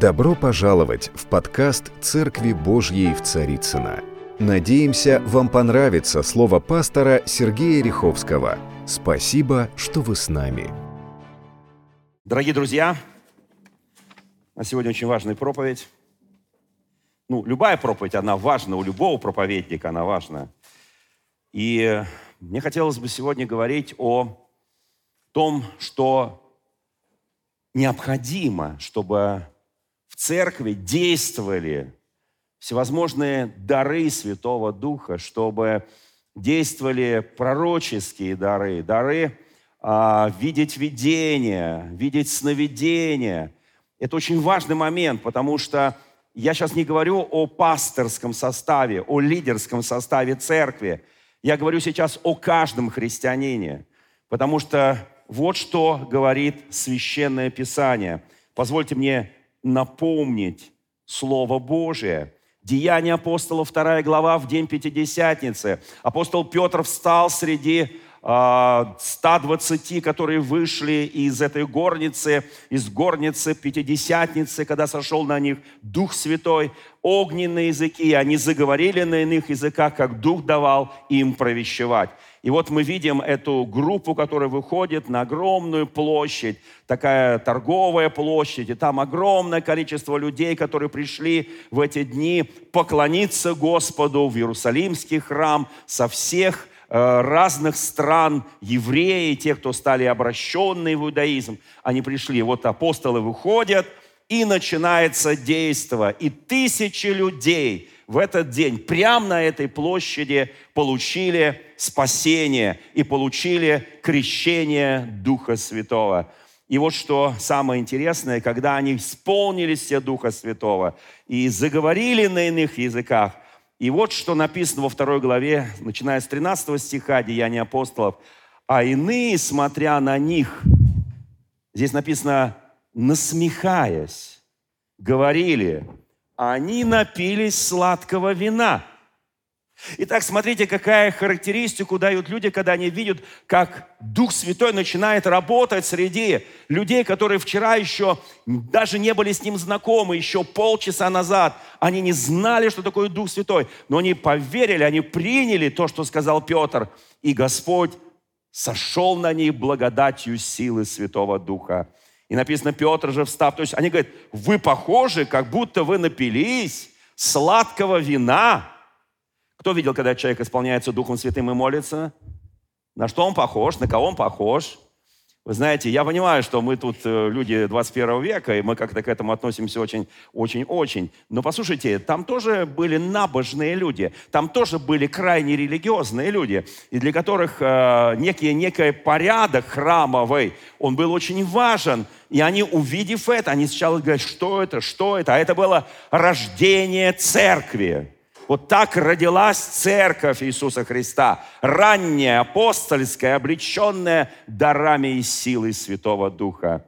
Добро пожаловать в подкаст «Церкви Божьей в Царицына. Надеемся, вам понравится слово пастора Сергея Риховского. Спасибо, что вы с нами. Дорогие друзья, на сегодня очень важная проповедь. Ну, любая проповедь, она важна, у любого проповедника она важна. И мне хотелось бы сегодня говорить о том, что необходимо, чтобы церкви действовали всевозможные дары Святого Духа, чтобы действовали пророческие дары, дары а, видеть видение, видеть сновидение. Это очень важный момент, потому что я сейчас не говорю о пасторском составе, о лидерском составе церкви. Я говорю сейчас о каждом христианине, потому что вот что говорит Священное Писание. Позвольте мне напомнить Слово Божие. Деяния апостолов, 2 глава, в день Пятидесятницы. Апостол Петр встал среди 120, а, которые вышли из этой горницы, из горницы Пятидесятницы, когда сошел на них Дух Святой, огненные языки, они заговорили на иных языках, как Дух давал им провещевать. И вот мы видим эту группу, которая выходит на огромную площадь, такая торговая площадь, и там огромное количество людей, которые пришли в эти дни поклониться Господу в Иерусалимский храм со всех э, разных стран, евреи, те, кто стали обращенные в иудаизм, они пришли. Вот апостолы выходят, и начинается действо. И тысячи людей в этот день прямо на этой площади получили спасение и получили крещение Духа Святого. И вот что самое интересное, когда они исполнились все Духа Святого и заговорили на иных языках, и вот что написано во второй главе, начиная с 13 стиха Деяния апостолов, а иные, смотря на них, здесь написано, насмехаясь, говорили, они напились сладкого вина. Итак, смотрите, какая характеристику дают люди, когда они видят, как Дух Святой начинает работать среди людей, которые вчера еще даже не были с Ним знакомы, еще полчаса назад. Они не знали, что такое Дух Святой, но они поверили, они приняли то, что сказал Петр. И Господь сошел на них благодатью силы Святого Духа. И написано, Петр же встав. То есть они говорят, вы похожи, как будто вы напились сладкого вина. Кто видел, когда человек исполняется Духом Святым и молится? На что он похож? На кого он похож? Вы знаете, я понимаю, что мы тут э, люди 21 века, и мы как-то к этому относимся очень, очень, очень. Но послушайте, там тоже были набожные люди, там тоже были крайне религиозные люди, и для которых э, некий, некий порядок храмовый, он был очень важен. И они, увидев это, они сначала говорят, что это, что это? А это было рождение церкви. Вот так родилась церковь Иисуса Христа, ранняя, апостольская, облеченная дарами и силой Святого Духа.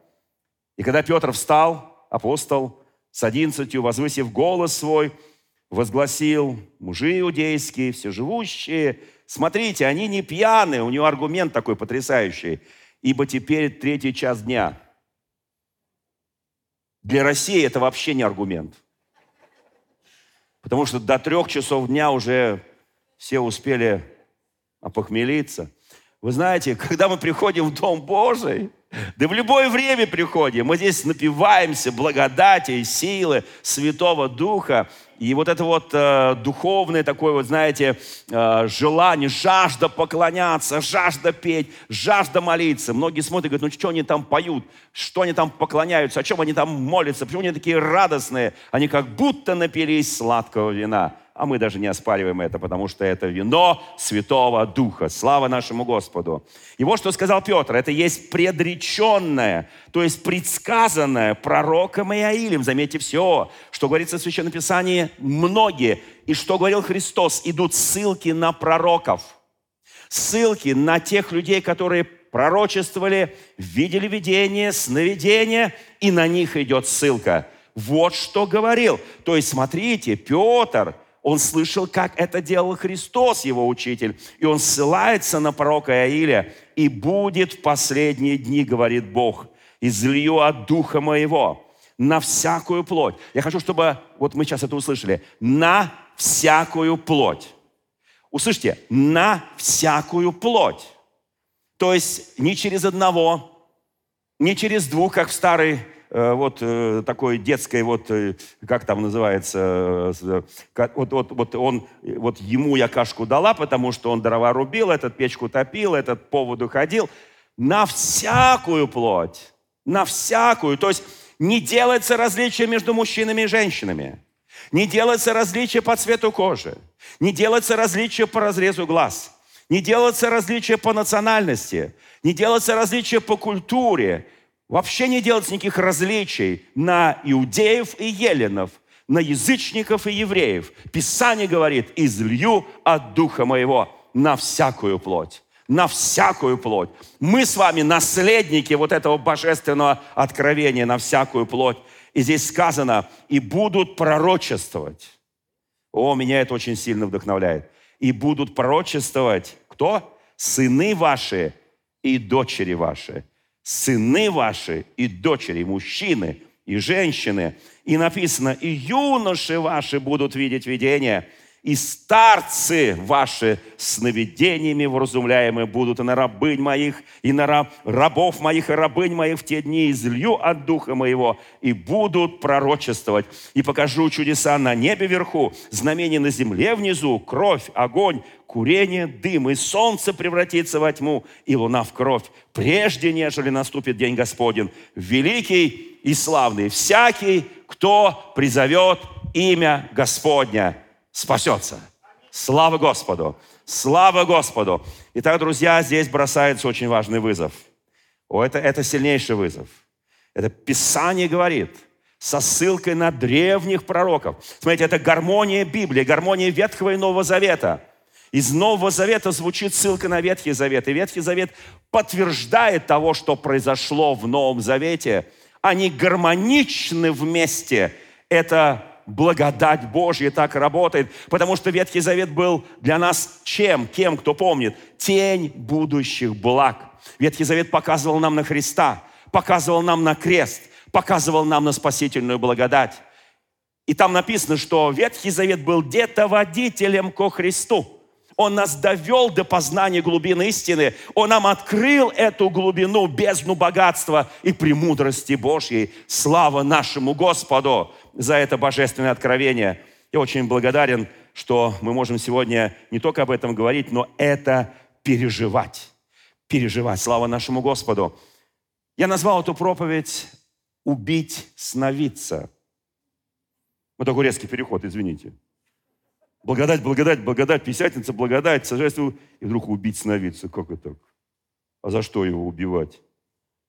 И когда Петр встал, апостол, с одиннадцатью, возвысив голос свой, возгласил, мужи иудейские, все живущие, смотрите, они не пьяны, у него аргумент такой потрясающий, ибо теперь третий час дня. Для России это вообще не аргумент. Потому что до трех часов дня уже все успели опохмелиться. Вы знаете, когда мы приходим в Дом Божий, да в любое время приходим, мы здесь напиваемся благодати и силы Святого Духа, и вот это вот э, духовное такое вот, знаете, э, желание, жажда поклоняться, жажда петь, жажда молиться. Многие смотрят и говорят, ну что они там поют, что они там поклоняются, о чем они там молятся, почему они такие радостные? Они как будто напились сладкого вина а мы даже не оспариваем это, потому что это вино Святого Духа. Слава нашему Господу. И вот что сказал Петр, это есть предреченное, то есть предсказанное пророком Иаилем. Заметьте все, что говорится в Священном Писании, многие, и что говорил Христос, идут ссылки на пророков, ссылки на тех людей, которые пророчествовали, видели видение, сновидение, и на них идет ссылка. Вот что говорил. То есть, смотрите, Петр – он слышал, как это делал Христос, его учитель. И он ссылается на пророка Иаиля. «И будет в последние дни, говорит Бог, излию от Духа Моего на всякую плоть. Я хочу, чтобы, вот мы сейчас это услышали, на всякую плоть. Услышьте, на всякую плоть. То есть не через одного, не через двух, как в старой вот э, такой детской, вот, э, как там называется, вот, вот, вот он, вот ему я кашку дала, потому что он дрова рубил, этот печку топил, этот поводу ходил. На всякую плоть, на всякую. То есть не делается различия между мужчинами и женщинами. Не делается различия по цвету кожи. Не делается различия по разрезу глаз. Не делается различия по национальности. Не делается различия по культуре. Вообще не делается никаких различий на иудеев и еленов, на язычников и евреев. Писание говорит, излью от Духа моего на всякую плоть на всякую плоть. Мы с вами наследники вот этого божественного откровения на всякую плоть. И здесь сказано, и будут пророчествовать. О, меня это очень сильно вдохновляет. И будут пророчествовать кто? Сыны ваши и дочери ваши. Сыны ваши и дочери, мужчины и женщины. И написано, и юноши ваши будут видеть видение – и старцы ваши сновидениями вразумляемые будут и на рабынь моих, и на раб, рабов моих, и рабынь моих в те дни излью от духа моего, и будут пророчествовать. И покажу чудеса на небе вверху, знамения на земле внизу, кровь, огонь, курение, дым, и солнце превратится во тьму, и луна в кровь, прежде нежели наступит день Господень, великий и славный, всякий, кто призовет имя Господня спасется. Слава Господу! Слава Господу! Итак, друзья, здесь бросается очень важный вызов. О, это, это сильнейший вызов. Это Писание говорит со ссылкой на древних пророков. Смотрите, это гармония Библии, гармония Ветхого и Нового Завета. Из Нового Завета звучит ссылка на Ветхий Завет. И Ветхий Завет подтверждает того, что произошло в Новом Завете. Они гармоничны вместе. Это благодать Божья так работает, потому что Ветхий Завет был для нас чем? Кем, кто помнит? Тень будущих благ. Ветхий Завет показывал нам на Христа, показывал нам на крест, показывал нам на спасительную благодать. И там написано, что Ветхий Завет был где-то водителем ко Христу. Он нас довел до познания глубины истины. Он нам открыл эту глубину, бездну богатства и премудрости Божьей. Слава нашему Господу! за это божественное откровение. Я очень благодарен, что мы можем сегодня не только об этом говорить, но это переживать. Переживать. Слава нашему Господу. Я назвал эту проповедь «Убить сновидца». Вот такой резкий переход, извините. Благодать, благодать, благодать, писательница, благодать, сожительству. И вдруг убить сновидца. Как это так? А за что его убивать?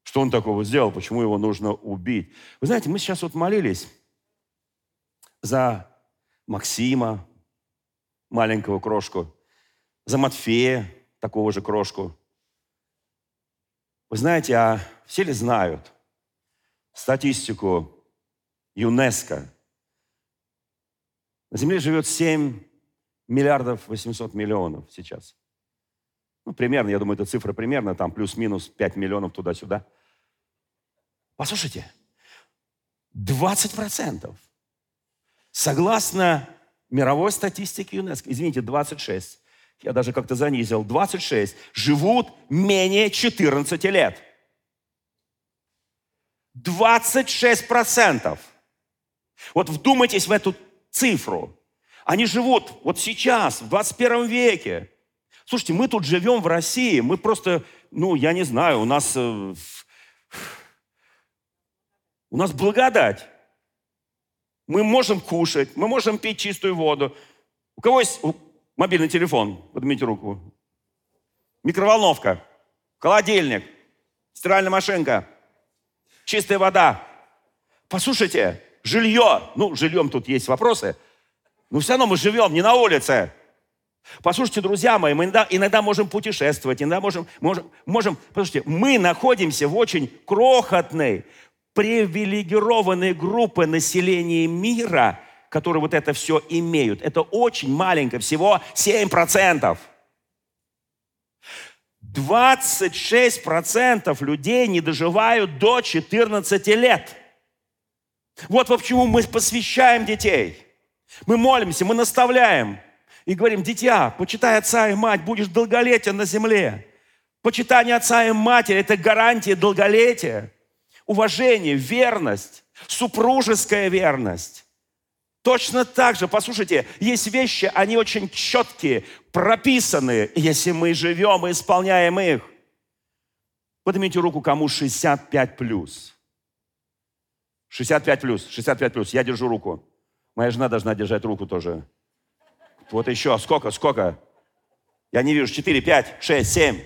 Что он такого сделал? Почему его нужно убить? Вы знаете, мы сейчас вот молились за Максима, маленького крошку, за Матфея, такого же крошку. Вы знаете, а все ли знают статистику ЮНЕСКО? На Земле живет 7 миллиардов 800 миллионов сейчас. Ну, примерно, я думаю, эта цифра примерно, там плюс-минус 5 миллионов туда-сюда. Послушайте, 20 процентов – Согласно мировой статистике ЮНЕСКО, извините, 26, я даже как-то занизил, 26, живут менее 14 лет. 26 процентов. Вот вдумайтесь в эту цифру. Они живут вот сейчас, в 21 веке. Слушайте, мы тут живем в России, мы просто, ну, я не знаю, у нас, э, у нас благодать. Мы можем кушать, мы можем пить чистую воду. У кого есть мобильный телефон? Поднимите руку. Микроволновка, холодильник, стиральная машинка, чистая вода. Послушайте, жилье. Ну, жильем тут есть вопросы. Но все равно мы живем не на улице. Послушайте, друзья мои, мы иногда, иногда можем путешествовать, иногда можем, можем, можем, послушайте, мы находимся в очень крохотной, привилегированные группы населения мира, которые вот это все имеют. Это очень маленько, всего 7%. 26% людей не доживают до 14 лет. Вот почему мы посвящаем детей. Мы молимся, мы наставляем и говорим, дитя, почитай отца и мать, будешь долголетен на земле. Почитание отца и матери – это гарантия долголетия, уважение, верность, супружеская верность. Точно так же, послушайте, есть вещи, они очень четкие, прописанные. Если мы живем и исполняем их, поднимите руку, кому 65 плюс. 65 плюс, 65 плюс, я держу руку. Моя жена должна держать руку тоже. Вот еще, сколько, сколько? Я не вижу, 4, 5, 6, 7,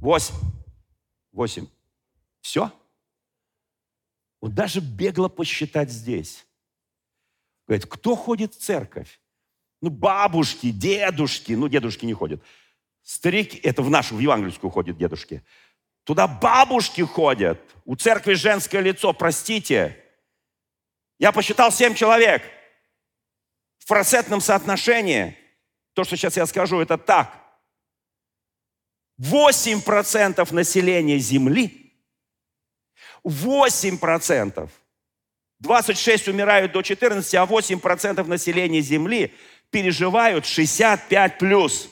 8. 8. Все? Вот даже бегло посчитать здесь. Говорит, кто ходит в церковь? Ну, бабушки, дедушки. Ну, дедушки не ходят. Старики, это в нашу, в евангельскую ходят дедушки. Туда бабушки ходят. У церкви женское лицо, простите. Я посчитал семь человек. В процентном соотношении, то, что сейчас я скажу, это так. 8% населения Земли, 8%, 26 умирают до 14, а 8% населения Земли переживают 65 плюс.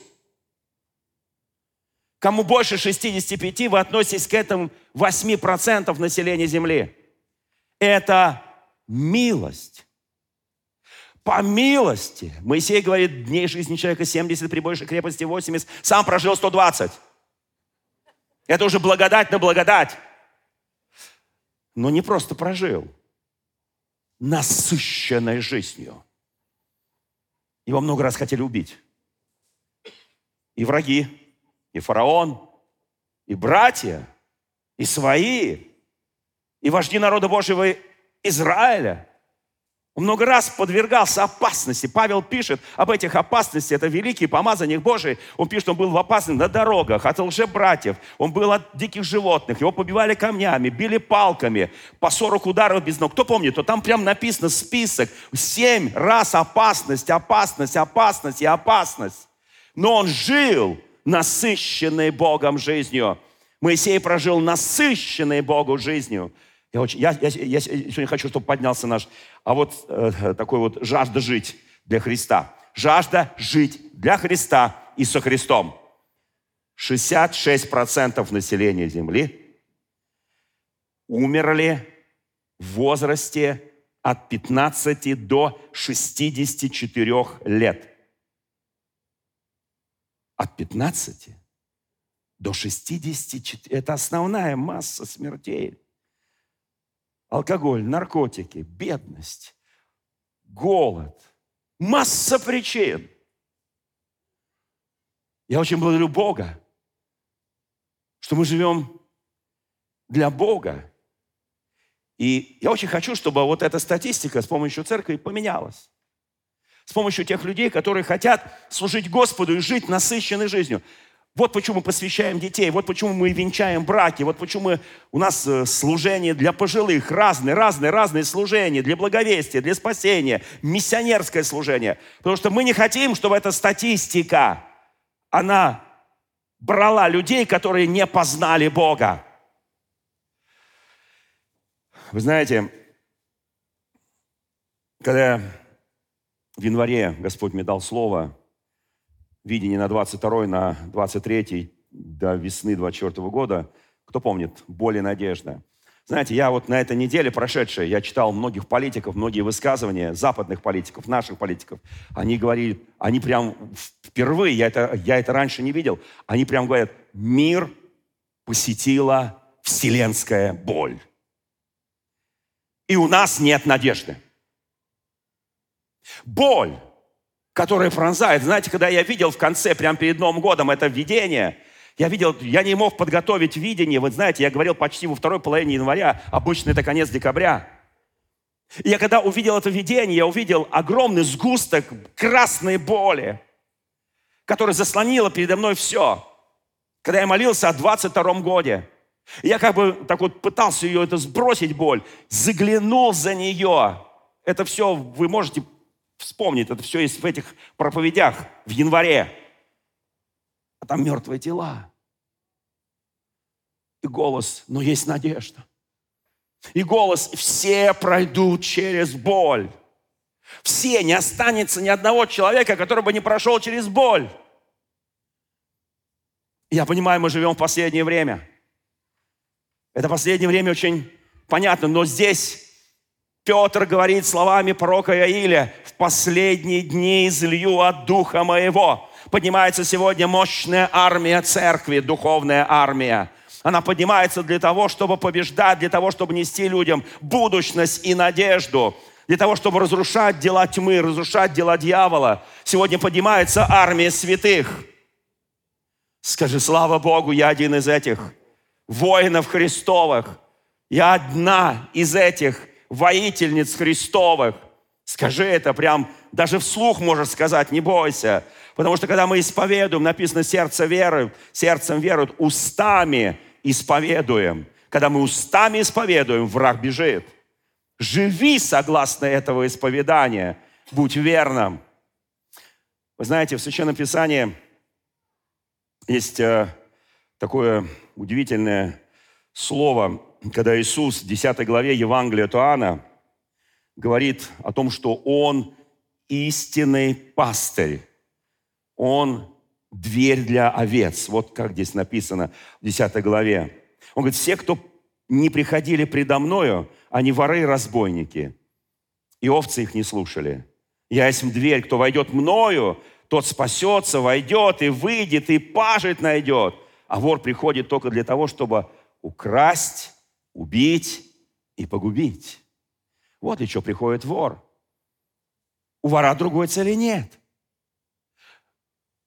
Кому больше 65, вы относитесь к этому 8% населения Земли. Это милость. По милости. Моисей говорит, дней жизни человека 70, при большей крепости 80. Сам прожил 120. Это уже благодать на благодать. Но не просто прожил. Насыщенной жизнью. Его много раз хотели убить. И враги, и фараон, и братья, и свои, и вожди народа Божьего Израиля. Он много раз подвергался опасности. Павел пишет об этих опасностях. Это великий помазанник Божий. Он пишет, он был в опасности на дорогах, от лжебратьев. Он был от диких животных. Его побивали камнями, били палками. По 40 ударов без ног. Кто помнит, то там прям написано список. Семь раз опасность, опасность, опасность и опасность. Но он жил насыщенной Богом жизнью. Моисей прожил насыщенной Богу жизнью. Я, очень, я, я, я сегодня хочу, чтобы поднялся наш, а вот э, такой вот жажда жить для Христа. Жажда жить для Христа и со Христом. 66% населения Земли умерли в возрасте от 15 до 64 лет от 15 до 64. Это основная масса смертей. Алкоголь, наркотики, бедность, голод. Масса причин. Я очень благодарю Бога, что мы живем для Бога. И я очень хочу, чтобы вот эта статистика с помощью церкви поменялась с помощью тех людей, которые хотят служить Господу и жить насыщенной жизнью. Вот почему мы посвящаем детей, вот почему мы венчаем браки, вот почему мы, у нас э, служение для пожилых, разные, разные, разные служения, для благовестия, для спасения, миссионерское служение. Потому что мы не хотим, чтобы эта статистика, она брала людей, которые не познали Бога. Вы знаете, когда в январе Господь мне дал слово, видение на 22 на 23 до весны 24 года. Кто помнит? Боль и надежда. Знаете, я вот на этой неделе прошедшей, я читал многих политиков, многие высказывания западных политиков, наших политиков. Они говорили, они прям впервые, я это, я это раньше не видел, они прям говорят, мир посетила вселенская боль. И у нас нет надежды. Боль, которая пронзает. Знаете, когда я видел в конце, прямо перед Новым годом, это видение, я видел, я не мог подготовить видение. Вы знаете, я говорил почти во второй половине января, обычно это конец декабря. И я когда увидел это видение, я увидел огромный сгусток красной боли, который заслонила передо мной все. Когда я молился о 22 годе, я как бы так вот пытался ее это сбросить боль, заглянул за нее. Это все вы можете вспомнить, это все есть в этих проповедях в январе. А там мертвые тела. И голос, но есть надежда. И голос «все пройдут через боль». Все, не останется ни одного человека, который бы не прошел через боль. Я понимаю, мы живем в последнее время. Это последнее время очень понятно, но здесь Петр говорит словами пророка Иаиля, «В последние дни излью от Духа Моего». Поднимается сегодня мощная армия церкви, духовная армия. Она поднимается для того, чтобы побеждать, для того, чтобы нести людям будущность и надежду для того, чтобы разрушать дела тьмы, разрушать дела дьявола. Сегодня поднимается армия святых. Скажи, слава Богу, я один из этих воинов Христовых. Я одна из этих воительниц Христовых. Скажи это прям, даже вслух можешь сказать, не бойся. Потому что когда мы исповедуем, написано сердце веры, сердцем веруют, устами исповедуем. Когда мы устами исповедуем, враг бежит. Живи согласно этого исповедания. Будь верным. Вы знаете, в Священном Писании есть э, такое удивительное слово, когда Иисус в 10 главе Евангелия от Иоанна говорит о том, что Он истинный пастырь. Он дверь для овец. Вот как здесь написано в 10 главе. Он говорит, все, кто не приходили предо мною, они воры и разбойники. И овцы их не слушали. Я есть дверь, кто войдет мною, тот спасется, войдет и выйдет, и пажить найдет. А вор приходит только для того, чтобы украсть, убить и погубить. Вот для чего приходит вор. У вора другой цели нет.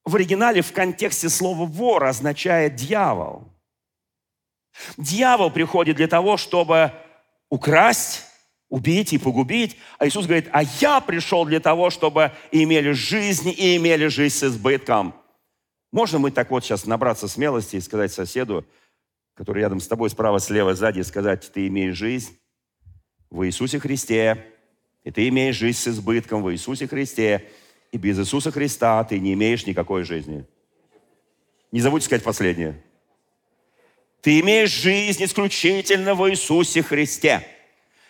В оригинале в контексте слова «вор» означает «дьявол». Дьявол приходит для того, чтобы украсть, убить и погубить. А Иисус говорит, а я пришел для того, чтобы имели жизнь и имели жизнь с избытком. Можно мы так вот сейчас набраться смелости и сказать соседу, который рядом с тобой, справа, слева, сзади, сказать, ты имеешь жизнь в Иисусе Христе, и ты имеешь жизнь с избытком в Иисусе Христе, и без Иисуса Христа ты не имеешь никакой жизни. Не забудьте сказать последнее. Ты имеешь жизнь исключительно в Иисусе Христе.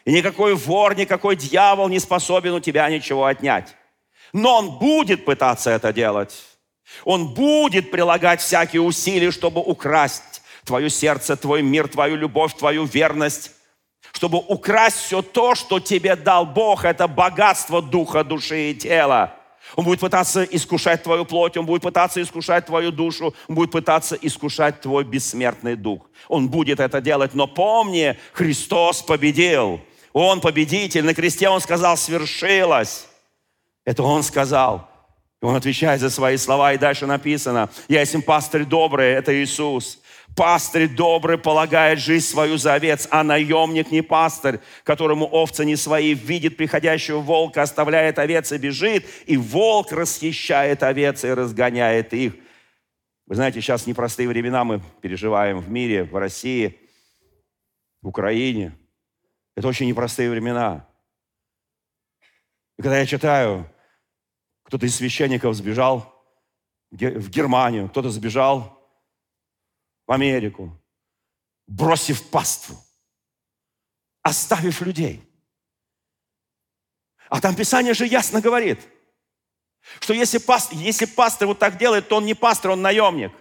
И никакой вор, никакой дьявол не способен у тебя ничего отнять. Но он будет пытаться это делать. Он будет прилагать всякие усилия, чтобы украсть твое сердце, твой мир, твою любовь, твою верность, чтобы украсть все то, что тебе дал Бог, это богатство духа, души и тела. Он будет пытаться искушать твою плоть, он будет пытаться искушать твою душу, он будет пытаться искушать твой бессмертный дух. Он будет это делать, но помни, Христос победил. Он победитель. На кресте он сказал, свершилось. Это он сказал. Он отвечает за свои слова. И дальше написано, я есть пастырь добрый, это Иисус. Пастырь добрый полагает жизнь свою за овец, а наемник не пастырь, которому овцы не свои, видит приходящего волка, оставляет овец и бежит, и волк расхищает овец и разгоняет их. Вы знаете, сейчас непростые времена мы переживаем в мире, в России, в Украине. Это очень непростые времена. И когда я читаю, кто-то из священников сбежал в Германию, кто-то сбежал Америку, бросив паству, оставив людей. А там Писание же ясно говорит, что если пастор, если пастор вот так делает, то он не пастор, он наемник.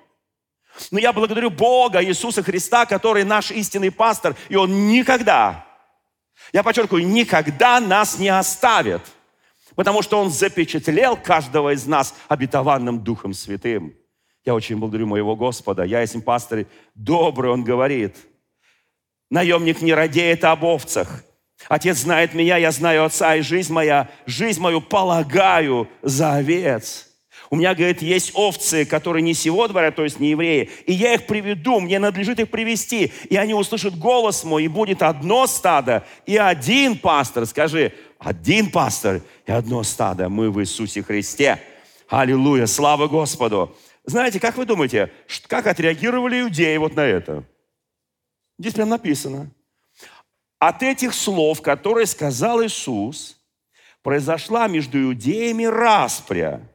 Но я благодарю Бога, Иисуса Христа, который наш истинный пастор, и Он никогда, я подчеркиваю, никогда нас не оставит, потому что Он запечатлел каждого из нас обетованным Духом Святым. Я очень благодарю моего Господа. Я, если пастор добрый, он говорит, наемник не радеет об овцах. Отец знает меня, я знаю Отца, и жизнь моя, жизнь мою полагаю за овец. У меня, говорит, есть овцы, которые не сего двора, то есть не евреи, и я их приведу, мне надлежит их привести, и они услышат голос мой, и будет одно стадо, и один пастор, скажи, один пастор и одно стадо, мы в Иисусе Христе. Аллилуйя, слава Господу. Знаете, как вы думаете, как отреагировали иудеи вот на это? Здесь прям написано. От этих слов, которые сказал Иисус, произошла между иудеями распря.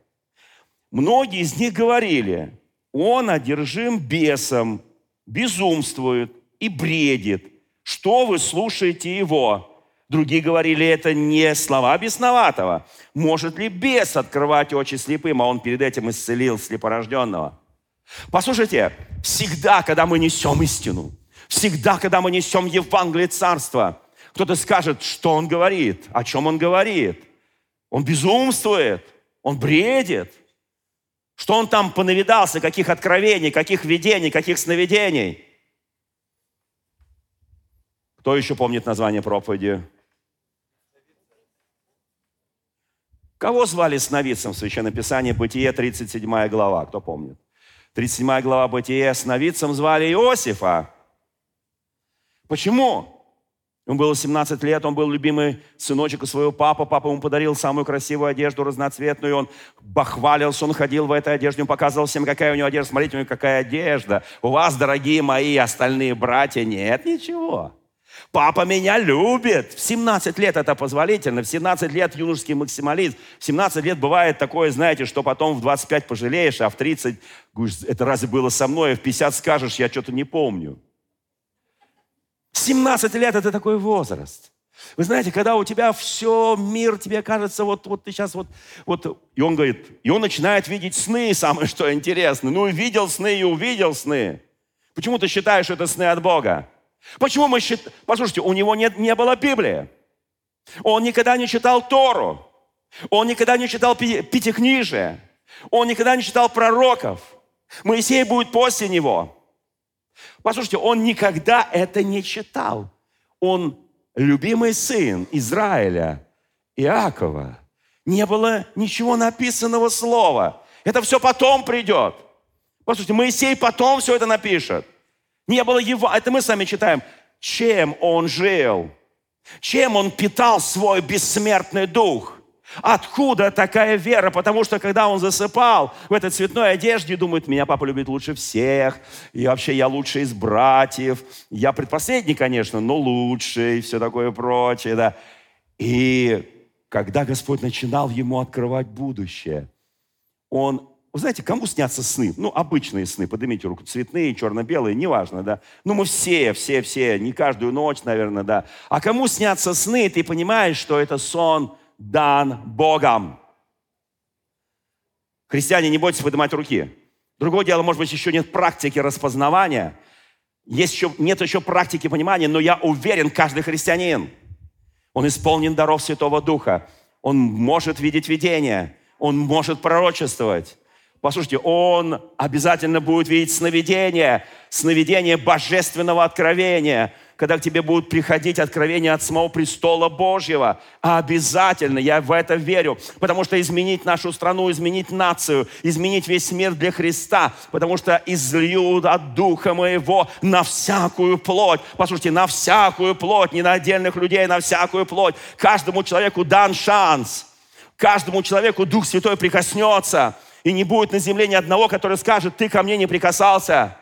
Многие из них говорили, он одержим бесом, безумствует и бредит. Что вы слушаете его? Другие говорили, это не слова бесноватого. Может ли бес открывать очи слепым, а он перед этим исцелил слепорожденного? Послушайте, всегда, когда мы несем истину, всегда, когда мы несем Евангелие Царства, кто-то скажет, что он говорит, о чем он говорит. Он безумствует, он бредит. Что он там понавидался, каких откровений, каких видений, каких сновидений. Кто еще помнит название проповеди? Кого звали сновидцем в Священном Писании? Бытие, 37 глава. Кто помнит? 37 глава Бытие. Сновидцем звали Иосифа. Почему? Ему было 17 лет, он был любимый сыночек у своего папы. Папа ему подарил самую красивую одежду, разноцветную. Он бахвалился, он ходил в этой одежде, он показывал всем, какая у него одежда. Смотрите, у него какая одежда. У вас, дорогие мои остальные братья, нет ничего. Папа меня любит. В 17 лет это позволительно. В 17 лет юношеский максимализм. В 17 лет бывает такое, знаете, что потом в 25 пожалеешь, а в 30, это разве было со мной, а в 50 скажешь, я что-то не помню. 17 лет это такой возраст. Вы знаете, когда у тебя все, мир тебе кажется, вот, вот ты сейчас вот, вот, и он говорит, и он начинает видеть сны, самое что интересно. Ну, видел сны и увидел сны. Почему ты считаешь, что это сны от Бога? Почему мы считаем... Послушайте, у него нет, не было Библии. Он никогда не читал Тору. Он никогда не читал Пятикнижие. Он никогда не читал пророков. Моисей будет после него. Послушайте, он никогда это не читал. Он любимый сын Израиля, Иакова. Не было ничего написанного слова. Это все потом придет. Послушайте, Моисей потом все это напишет. Не было его, это мы сами читаем. Чем он жил? Чем он питал свой бессмертный дух? Откуда такая вера? Потому что когда он засыпал в этой цветной одежде, думает, меня папа любит лучше всех, и вообще я лучший из братьев. Я предпоследний, конечно, но лучший, и все такое прочее. Да. И когда Господь начинал ему открывать будущее, он вы знаете, кому снятся сны? Ну, обычные сны, поднимите руку, цветные, черно-белые, неважно, да. Ну, мы все, все, все, не каждую ночь, наверное, да. А кому снятся сны, ты понимаешь, что это сон дан Богом. Христиане, не бойтесь поднимать руки. Другое дело, может быть, еще нет практики распознавания, есть еще, нет еще практики понимания, но я уверен, каждый христианин, он исполнен даров Святого Духа, он может видеть видение, он может пророчествовать. Послушайте, он обязательно будет видеть сновидение, сновидение божественного откровения, когда к тебе будут приходить откровения от самого престола Божьего. Обязательно, я в это верю, потому что изменить нашу страну, изменить нацию, изменить весь мир для Христа, потому что излью от Духа Моего на всякую плоть. Послушайте, на всякую плоть, не на отдельных людей, на всякую плоть. Каждому человеку дан шанс. Каждому человеку Дух Святой прикоснется – и не будет на земле ни одного, который скажет, ты ко мне не прикасался.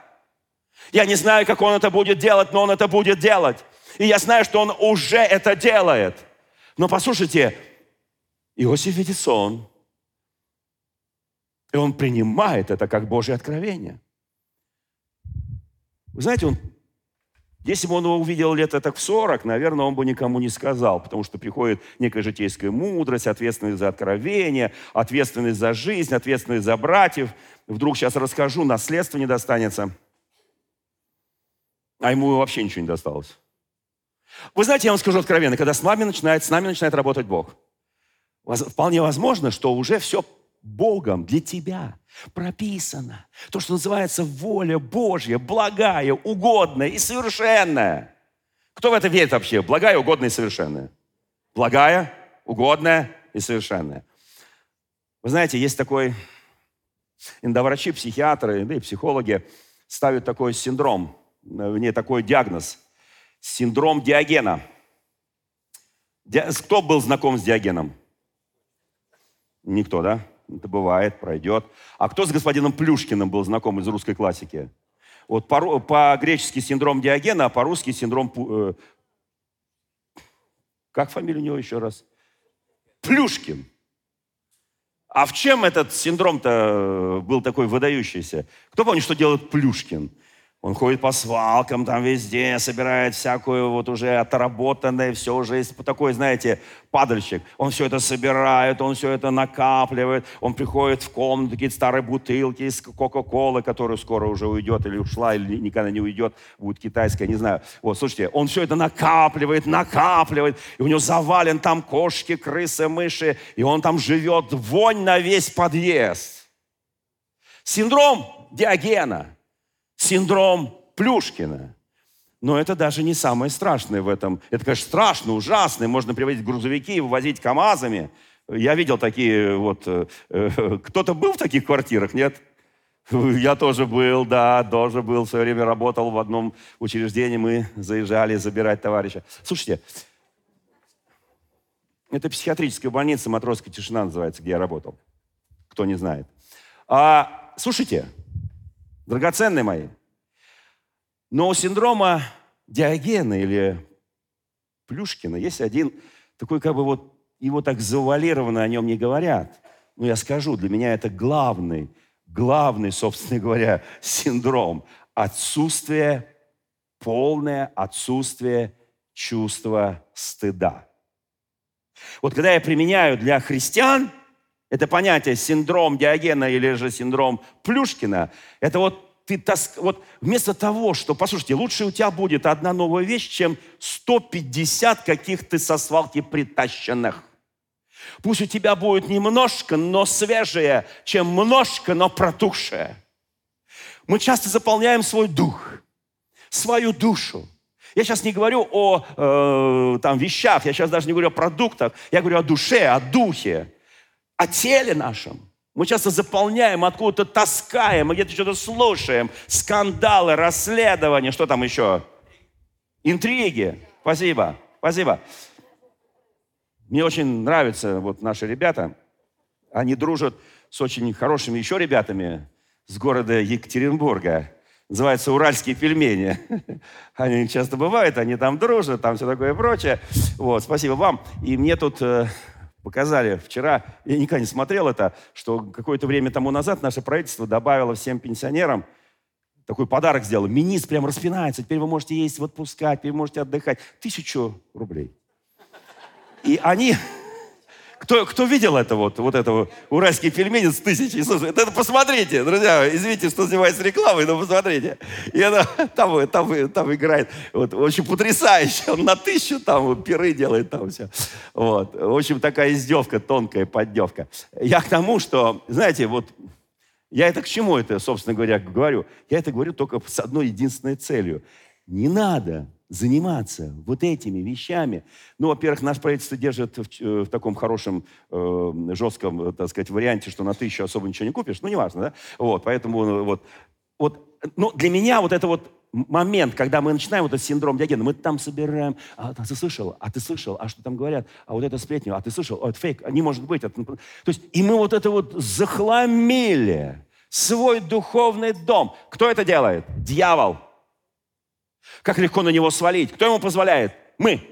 Я не знаю, как он это будет делать, но он это будет делать. И я знаю, что он уже это делает. Но послушайте, Иосиф видит сон, и он принимает это как Божье откровение. Вы знаете, он если бы он его увидел лет так в 40, наверное, он бы никому не сказал, потому что приходит некая житейская мудрость, ответственность за откровение, ответственность за жизнь, ответственность за братьев. Вдруг сейчас расскажу, наследство не достанется. А ему вообще ничего не досталось. Вы знаете, я вам скажу откровенно, когда с нами начинает, с нами начинает работать Бог, вполне возможно, что уже все Богом для тебя прописано. То, что называется воля Божья, благая, угодная и совершенная. Кто в это верит вообще? Благая, угодная и совершенная. Благая, угодная и совершенная. Вы знаете, есть такой, эндоврачи, психиатры, да и психологи ставят такой синдром, не такой диагноз. Синдром Диогена. Кто был знаком с Диогеном? Никто, да? Это бывает, пройдет. А кто с господином Плюшкиным был знаком из русской классики? Вот по- по-гречески синдром Диогена, а по-русски синдром... Э, как фамилия у него еще раз? Плюшкин. А в чем этот синдром-то был такой выдающийся? Кто помнит, что делает Плюшкин? Он ходит по свалкам там везде, собирает всякую вот уже отработанное, все уже такой, знаете, падальщик. Он все это собирает, он все это накапливает. Он приходит в комнату, какие-то старые бутылки из Кока-Колы, которая скоро уже уйдет или ушла, или никогда не уйдет, будет китайская, не знаю. Вот, слушайте, он все это накапливает, накапливает, и у него завален там кошки, крысы, мыши, и он там живет, вонь на весь подъезд. Синдром Диогена – синдром Плюшкина. Но это даже не самое страшное в этом. Это, конечно, страшно, ужасно. Можно приводить грузовики и вывозить КАМАЗами. Я видел такие вот... Э, э, кто-то был в таких квартирах, нет? Я тоже был, да, тоже был. В свое время работал в одном учреждении. Мы заезжали забирать товарища. Слушайте, это психиатрическая больница, Матросская тишина называется, где я работал. Кто не знает. А, слушайте, драгоценные мои. Но у синдрома Диогена или Плюшкина есть один такой, как бы вот, его так завуалированно о нем не говорят. Но я скажу, для меня это главный, главный, собственно говоря, синдром. Отсутствие, полное отсутствие чувства стыда. Вот когда я применяю для христиан – это понятие синдром Диогена или же синдром Плюшкина. Это вот ты таск... вот вместо того, что, послушайте, лучше у тебя будет одна новая вещь, чем 150 каких ты со свалки притащенных. Пусть у тебя будет немножко, но свежее, чем множко, но протухшее. Мы часто заполняем свой дух, свою душу. Я сейчас не говорю о э, там, вещах, я сейчас даже не говорю о продуктах, я говорю о душе, о духе о теле нашем. Мы часто заполняем, откуда-то таскаем, мы где-то что-то слушаем. Скандалы, расследования, что там еще? Интриги. Спасибо, спасибо. Мне очень нравятся вот наши ребята. Они дружат с очень хорошими еще ребятами с города Екатеринбурга. Называется «Уральские пельмени». Они часто бывают, они там дружат, там все такое прочее. Вот, спасибо вам. И мне тут э, Показали вчера, я никогда не смотрел это, что какое-то время тому назад наше правительство добавило всем пенсионерам такой подарок сделал. Министр прям распинается. Теперь вы можете есть в отпуска, теперь вы можете отдыхать. Тысячу рублей. И они кто, кто видел это вот, вот этого уральский пельмени с тысячей? Слушай, это, это посмотрите, друзья, извините, что занимаюсь рекламой, но посмотрите. И она там, там, там играет, вот, очень потрясающе, он на тысячу там пиры делает там все. Вот. В общем, такая издевка, тонкая поддевка. Я к тому, что, знаете, вот я это к чему это, собственно говоря, говорю? Я это говорю только с одной единственной целью. Не надо заниматься вот этими вещами. Ну, во-первых, наш правительство держит в, э, в таком хорошем, э, жестком, э, так сказать, варианте, что на тысячу особо ничего не купишь. Ну, неважно, да? Вот, поэтому э, вот, вот ну, для меня вот это вот момент, когда мы начинаем вот этот синдром Диогена, мы там собираем, а ты слышал, а ты слышал, а что там говорят, а вот это сплетню, а ты слышал, а это фейк, а не может быть. Это... То есть, и мы вот это вот захламили свой духовный дом. Кто это делает? Дьявол. Как легко на него свалить. Кто ему позволяет? Мы.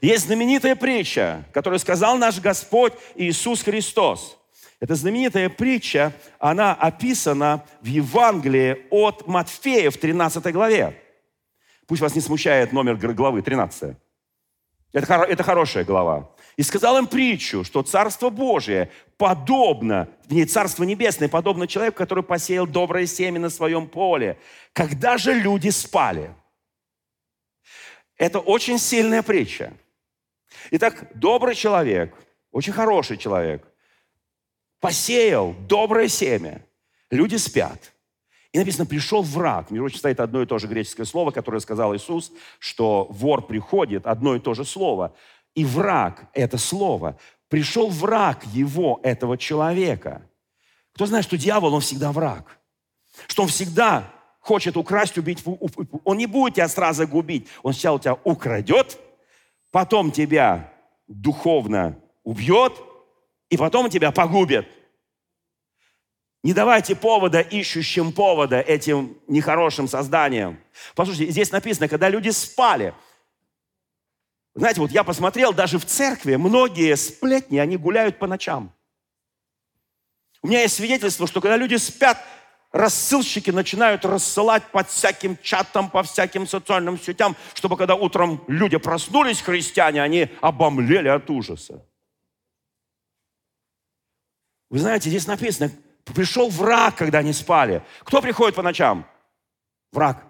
Есть знаменитая притча, которую сказал наш Господь Иисус Христос. Эта знаменитая притча, она описана в Евангелии от Матфея в 13 главе. Пусть вас не смущает номер главы 13. Это, это хорошая глава. И сказал им притчу, что Царство Божие подобно, не Царство Небесное, подобно человеку, который посеял доброе семя на своем поле. Когда же люди спали? Это очень сильная притча. Итак, добрый человек, очень хороший человек, посеял доброе семя. Люди спят. И написано, пришел враг. Между прочим, стоит одно и то же греческое слово, которое сказал Иисус, что вор приходит, одно и то же слово. И враг – это слово. Пришел враг его, этого человека. Кто знает, что дьявол, он всегда враг. Что он всегда хочет украсть, убить. Он не будет тебя сразу губить. Он сначала тебя украдет, потом тебя духовно убьет, и потом тебя погубит. Не давайте повода ищущим повода этим нехорошим созданиям. Послушайте, здесь написано, когда люди спали. Знаете, вот я посмотрел, даже в церкви многие сплетни, они гуляют по ночам. У меня есть свидетельство, что когда люди спят, рассылщики начинают рассылать по всяким чатам, по всяким социальным сетям, чтобы когда утром люди проснулись, христиане, они обомлели от ужаса. Вы знаете, здесь написано, пришел враг, когда они спали. Кто приходит по ночам? Враг.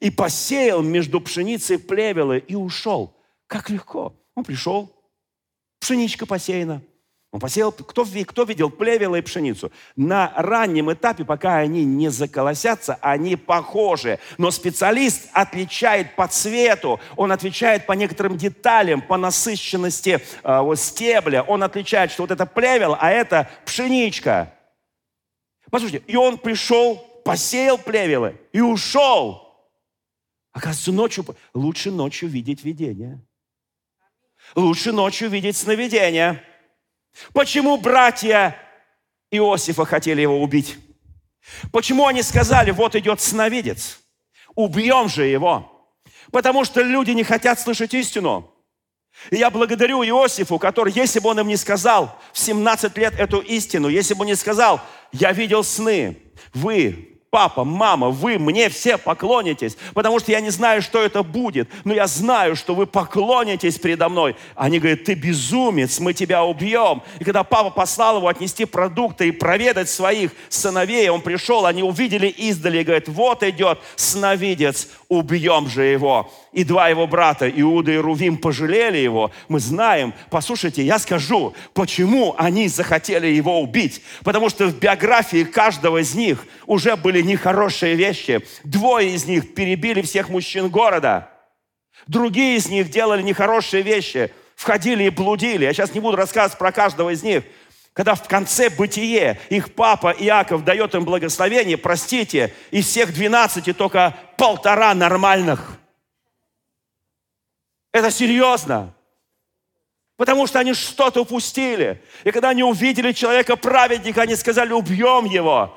И посеял между пшеницей плевелы и ушел. Как легко. Он пришел, пшеничка посеяна, он посеял, кто, кто видел плевело и пшеницу? На раннем этапе, пока они не заколосятся, они похожи. Но специалист отличает по цвету, он отвечает по некоторым деталям, по насыщенности э, вот, стебля. Он отличает, что вот это плевел, а это пшеничка. Послушайте, и он пришел, посеял плевелы и ушел. Оказывается, ночью, лучше ночью видеть видение. Лучше ночью видеть сновидение. Почему братья Иосифа хотели его убить? Почему они сказали, вот идет сновидец, убьем же его? Потому что люди не хотят слышать истину. И я благодарю Иосифу, который, если бы он им не сказал в 17 лет эту истину, если бы он не сказал, я видел сны, вы папа, мама, вы мне все поклонитесь, потому что я не знаю, что это будет, но я знаю, что вы поклонитесь передо мной. Они говорят, ты безумец, мы тебя убьем. И когда папа послал его отнести продукты и проведать своих сыновей, он пришел, они увидели издали и говорят, вот идет сновидец, убьем же его. И два его брата, Иуда и Рувим, пожалели его. Мы знаем, послушайте, я скажу, почему они захотели его убить. Потому что в биографии каждого из них уже были нехорошие вещи. Двое из них перебили всех мужчин города. Другие из них делали нехорошие вещи, входили и блудили. Я сейчас не буду рассказывать про каждого из них. Когда в конце бытие их папа Иаков дает им благословение, простите, из всех двенадцати только полтора нормальных. Это серьезно. Потому что они что-то упустили. И когда они увидели человека праведника, они сказали, убьем его.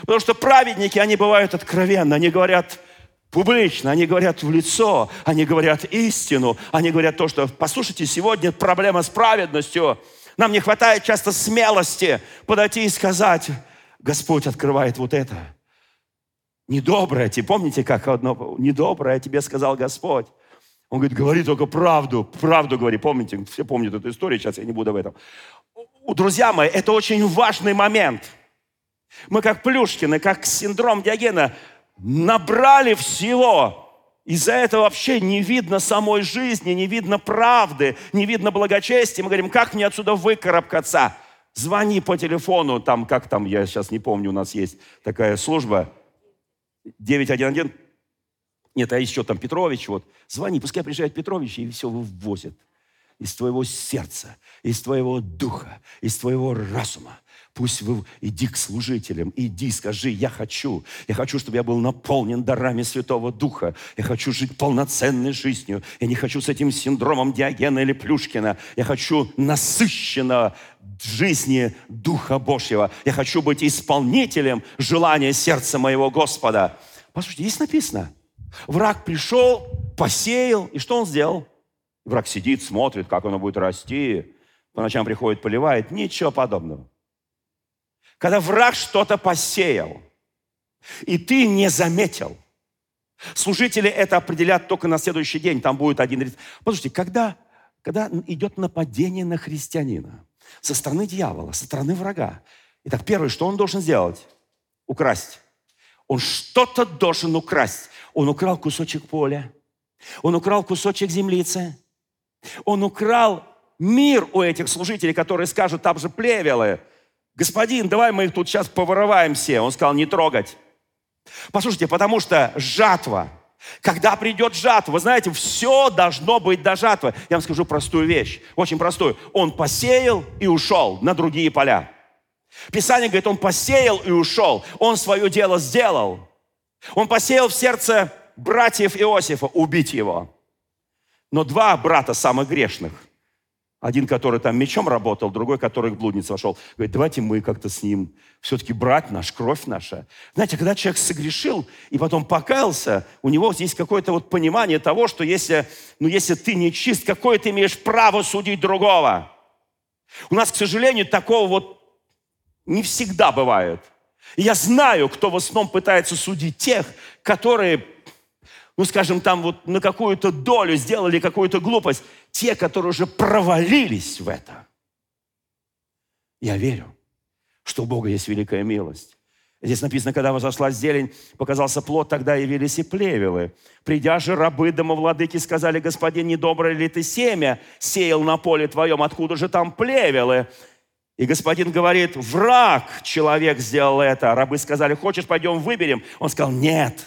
Потому что праведники, они бывают откровенно, они говорят публично, они говорят в лицо, они говорят истину, они говорят то, что, послушайте, сегодня проблема с праведностью. Нам не хватает часто смелости подойти и сказать, Господь открывает вот это. Недоброе, помните, как одно, недоброе тебе сказал Господь. Он говорит, говори только правду, правду говори. Помните, все помнят эту историю, сейчас я не буду об этом. Друзья мои, это очень важный момент – мы как Плюшкины, как синдром Диогена, набрали всего. Из-за этого вообще не видно самой жизни, не видно правды, не видно благочестия. Мы говорим, как мне отсюда выкарабкаться? Звони по телефону, там, как там, я сейчас не помню, у нас есть такая служба, 911. Нет, а еще там Петрович, вот. Звони, пускай приезжает Петрович и все вывозит из твоего сердца, из твоего духа, из твоего разума. Пусть вы иди к служителям, иди, скажи, я хочу, я хочу, чтобы я был наполнен дарами Святого Духа, я хочу жить полноценной жизнью, я не хочу с этим синдромом Диогена или Плюшкина, я хочу насыщенно жизни Духа Божьего, я хочу быть исполнителем желания сердца моего Господа. Послушайте, здесь написано, враг пришел, посеял, и что он сделал? Враг сидит, смотрит, как оно будет расти, по ночам приходит, поливает, ничего подобного. Когда враг что-то посеял, и ты не заметил. Служители это определят только на следующий день. Там будет один... Послушайте, когда, когда идет нападение на христианина со стороны дьявола, со стороны врага, Итак, первое, что он должен сделать? Украсть. Он что-то должен украсть. Он украл кусочек поля. Он украл кусочек землицы. Он украл мир у этих служителей, которые скажут, там же плевелы господин, давай мы их тут сейчас повороваем все. Он сказал, не трогать. Послушайте, потому что жатва, когда придет жатва, вы знаете, все должно быть до жатвы. Я вам скажу простую вещь, очень простую. Он посеял и ушел на другие поля. Писание говорит, он посеял и ушел. Он свое дело сделал. Он посеял в сердце братьев Иосифа убить его. Но два брата самых грешных – один, который там мечом работал, другой, который в блудницу вошел. Говорит, давайте мы как-то с ним все-таки брать наш, кровь наша. Знаете, когда человек согрешил и потом покаялся, у него есть какое-то вот понимание того, что если, ну, если ты не чист, какое ты имеешь право судить другого? У нас, к сожалению, такого вот не всегда бывает. И я знаю, кто в основном пытается судить тех, которые, ну, скажем, там вот на какую-то долю сделали какую-то глупость. Те, которые уже провалились в это. Я верю, что у Бога есть великая милость. Здесь написано, когда возошла зелень, показался плод, тогда явились и плевелы. Придя же рабы домовладыки сказали, господин, недоброе ли ты семя сеял на поле твоем, откуда же там плевелы? И господин говорит, враг человек сделал это. Рабы сказали, хочешь, пойдем выберем? Он сказал, нет,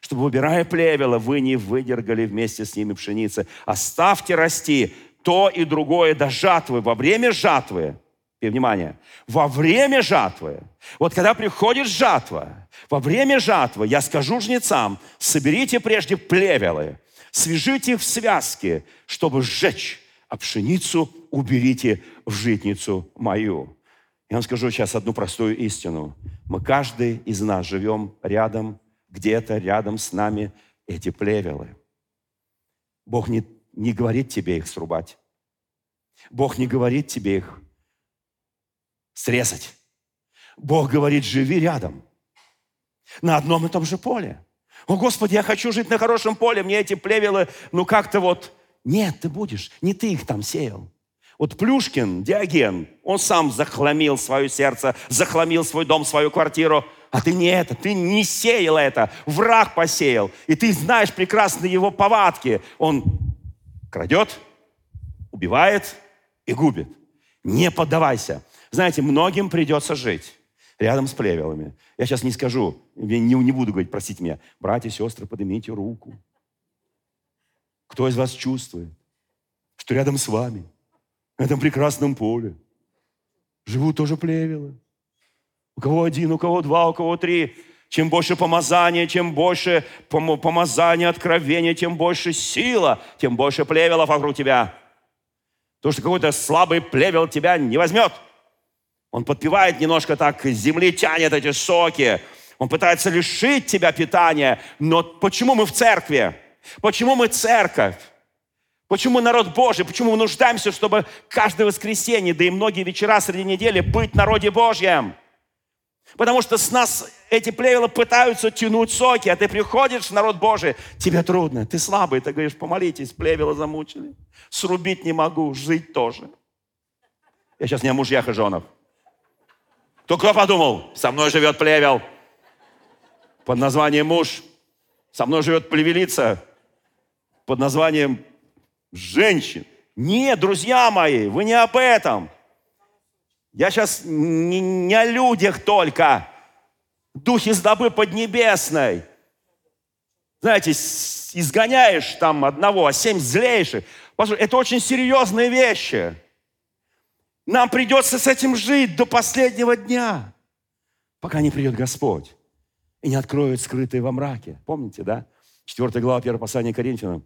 чтобы, выбирая плевела, вы не выдергали вместе с ними пшеницы. Оставьте расти то и другое до жатвы. Во время жатвы и внимание, во время жатвы, вот когда приходит жатва, во время жатвы я скажу жнецам, соберите прежде плевелы, свяжите их в связки, чтобы сжечь, а пшеницу уберите в житницу мою. Я вам скажу сейчас одну простую истину. Мы, каждый из нас живем рядом, где-то рядом с нами эти плевелы. Бог не, не говорит тебе их срубать. Бог не говорит тебе их срезать. Бог говорит, живи рядом, на одном и том же поле. О, Господи, я хочу жить на хорошем поле, мне эти плевелы, ну как-то вот... Нет, ты будешь, не ты их там сеял. Вот Плюшкин, Диоген, он сам захламил свое сердце, захламил свой дом, свою квартиру, а ты не это, ты не сеял это, враг посеял. И ты знаешь прекрасно его повадки. Он крадет, убивает и губит. Не поддавайся. Знаете, многим придется жить рядом с плевелами. Я сейчас не скажу, не, не буду говорить, простите меня, братья, сестры, поднимите руку. Кто из вас чувствует, что рядом с вами, на этом прекрасном поле, живут тоже плевелы? У кого один, у кого два, у кого три. Чем больше помазания, чем больше помазания, откровения, тем больше сила, тем больше плевелов вокруг тебя. То, что какой-то слабый плевел тебя не возьмет – он подпевает немножко так, земли тянет эти соки. Он пытается лишить тебя питания. Но почему мы в церкви? Почему мы церковь? Почему народ Божий? Почему мы нуждаемся, чтобы каждое воскресенье, да и многие вечера среди недели быть народе Божьем? Потому что с нас эти плевела пытаются тянуть соки, а ты приходишь в народ Божий, тебе трудно, ты слабый, ты говоришь, помолитесь, плевела замучили. Срубить не могу, жить тоже. Я сейчас не о мужьях и женах. Кто кто подумал? Со мной живет плевел. Под названием муж. Со мной живет плевелица. Под названием женщин. Нет, друзья мои, вы не об этом. Я сейчас не, не о людях только. Дух издобы поднебесной. Знаете, изгоняешь там одного, а семь злейших. Это очень серьезные вещи. Нам придется с этим жить до последнего дня, пока не придет Господь и не откроет скрытые во мраке. Помните, да? 4 глава 1 послания Коринфянам.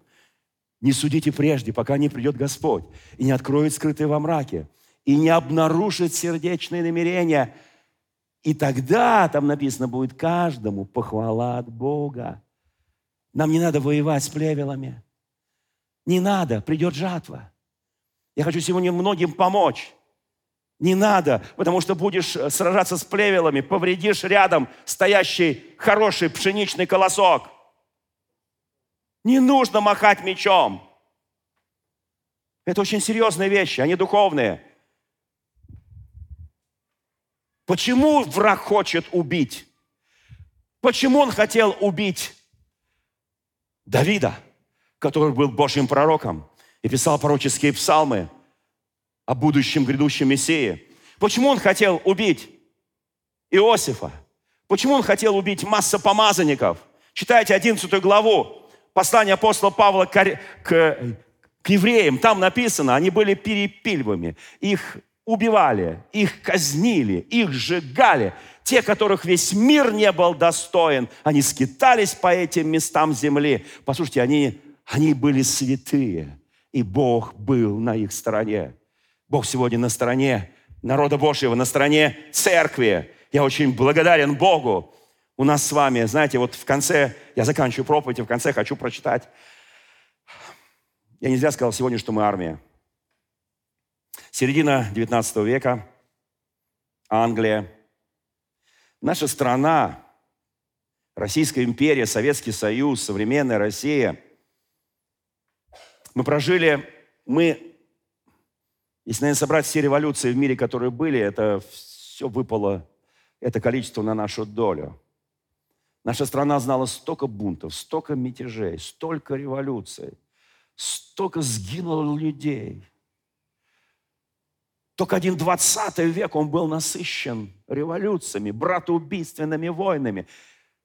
Не судите прежде, пока не придет Господь и не откроет скрытые во мраке и не обнаружит сердечные намерения. И тогда, там написано, будет каждому похвала от Бога. Нам не надо воевать с плевелами. Не надо, придет жатва. Я хочу сегодня многим помочь. Не надо, потому что будешь э, сражаться с плевелами, повредишь рядом стоящий хороший пшеничный колосок. Не нужно махать мечом. Это очень серьезные вещи, они духовные. Почему враг хочет убить? Почему он хотел убить Давида, который был Божьим пророком и писал пророческие псалмы – о будущем грядущем Мессии. Почему он хотел убить Иосифа? Почему он хотел убить масса помазанников? Читайте 11 главу послания апостола Павла к, к, к евреям. Там написано, они были перепильвами. Их убивали, их казнили, их сжигали. Те, которых весь мир не был достоин, они скитались по этим местам земли. Послушайте, они, они были святые, и Бог был на их стороне. Бог сегодня на стороне народа Божьего, на стороне церкви. Я очень благодарен Богу. У нас с вами, знаете, вот в конце, я заканчиваю проповедь, и в конце хочу прочитать. Я не зря сказал сегодня, что мы армия. Середина 19 века, Англия. Наша страна, Российская империя, Советский Союз, современная Россия, мы прожили, мы, если, наверное, собрать все революции в мире, которые были, это все выпало, это количество на нашу долю. Наша страна знала столько бунтов, столько мятежей, столько революций, столько сгинуло людей. Только один 20 век, он был насыщен революциями, братоубийственными войнами.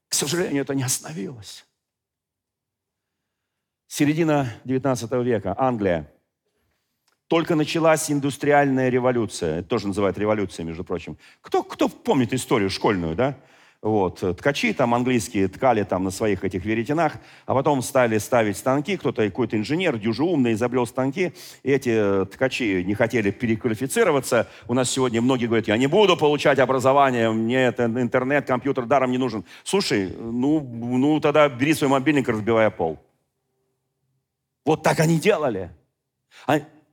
К сожалению, это не остановилось. Середина 19 века, Англия. Только началась индустриальная революция. Это тоже называют революцией, между прочим. Кто, кто помнит историю школьную, да? Вот. Ткачи там английские ткали там на своих этих веретенах, а потом стали ставить станки, кто-то, какой-то инженер, дюже умный, изобрел станки, и эти ткачи не хотели переквалифицироваться. У нас сегодня многие говорят, я не буду получать образование, мне это интернет, компьютер даром не нужен. Слушай, ну, ну тогда бери свой мобильник и разбивай пол. Вот так они делали.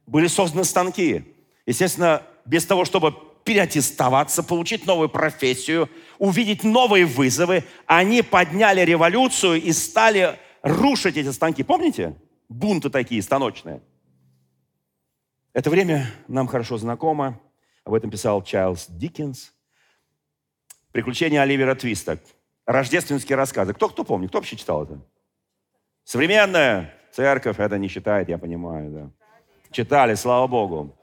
Были созданы станки. Естественно, без того, чтобы переаттестоваться, получить новую профессию, увидеть новые вызовы. Они подняли революцию и стали рушить эти станки. Помните? Бунты такие станочные. Это время нам хорошо знакомо. Об этом писал Чарльз Диккенс. «Приключения Оливера Твиста». Рождественские рассказы. Кто-кто помнит? Кто вообще читал это? Современная церковь это не читает, я понимаю, да. Читали, слава Богу.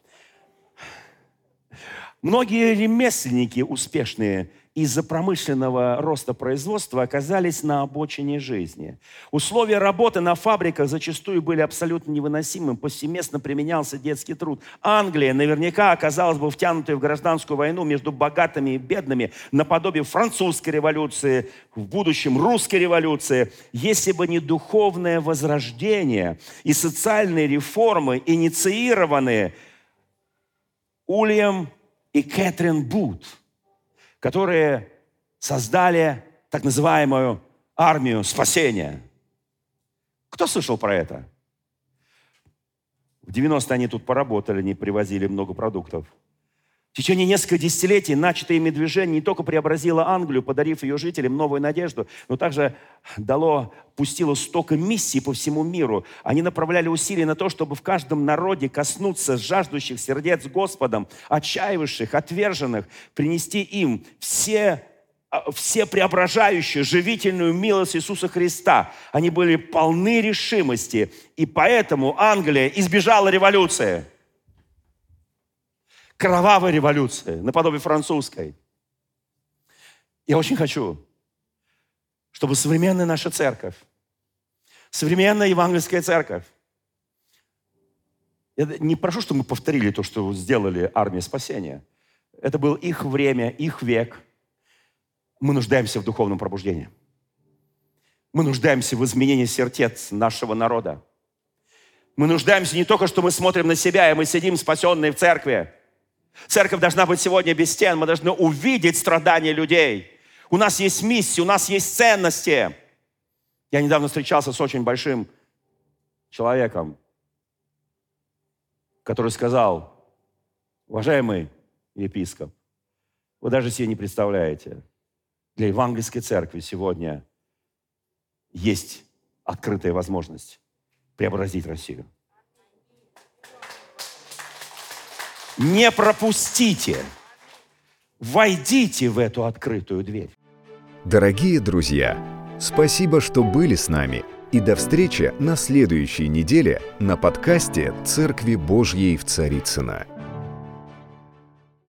Многие ремесленники успешные из-за промышленного роста производства оказались на обочине жизни. Условия работы на фабриках зачастую были абсолютно невыносимым, повсеместно применялся детский труд. Англия наверняка оказалась бы втянутой в гражданскую войну между богатыми и бедными, наподобие французской революции, в будущем русской революции, если бы не духовное возрождение и социальные реформы, инициированные Ульям и Кэтрин Бут, которые создали так называемую армию спасения. Кто слышал про это? В 90-е они тут поработали, они привозили много продуктов – в течение нескольких десятилетий начатое ими движение не только преобразило Англию, подарив ее жителям новую надежду, но также дало, пустило столько миссий по всему миру. Они направляли усилия на то, чтобы в каждом народе коснуться жаждущих сердец Господом, отчаявших, отверженных, принести им все а, все преображающую, живительную милость Иисуса Христа. Они были полны решимости, и поэтому Англия избежала революции кровавой революции, наподобие французской. Я очень хочу, чтобы современная наша церковь, современная евангельская церковь, я не прошу, чтобы мы повторили то, что сделали армия спасения. Это было их время, их век. Мы нуждаемся в духовном пробуждении. Мы нуждаемся в изменении сердец нашего народа. Мы нуждаемся не только, что мы смотрим на себя, и мы сидим спасенные в церкви, Церковь должна быть сегодня без стен. Мы должны увидеть страдания людей. У нас есть миссия, у нас есть ценности. Я недавно встречался с очень большим человеком, который сказал, уважаемый епископ, вы даже себе не представляете, для евангельской церкви сегодня есть открытая возможность преобразить Россию. Не пропустите. Войдите в эту открытую дверь. Дорогие друзья, спасибо, что были с нами. И до встречи на следующей неделе на подкасте «Церкви Божьей в Царицына.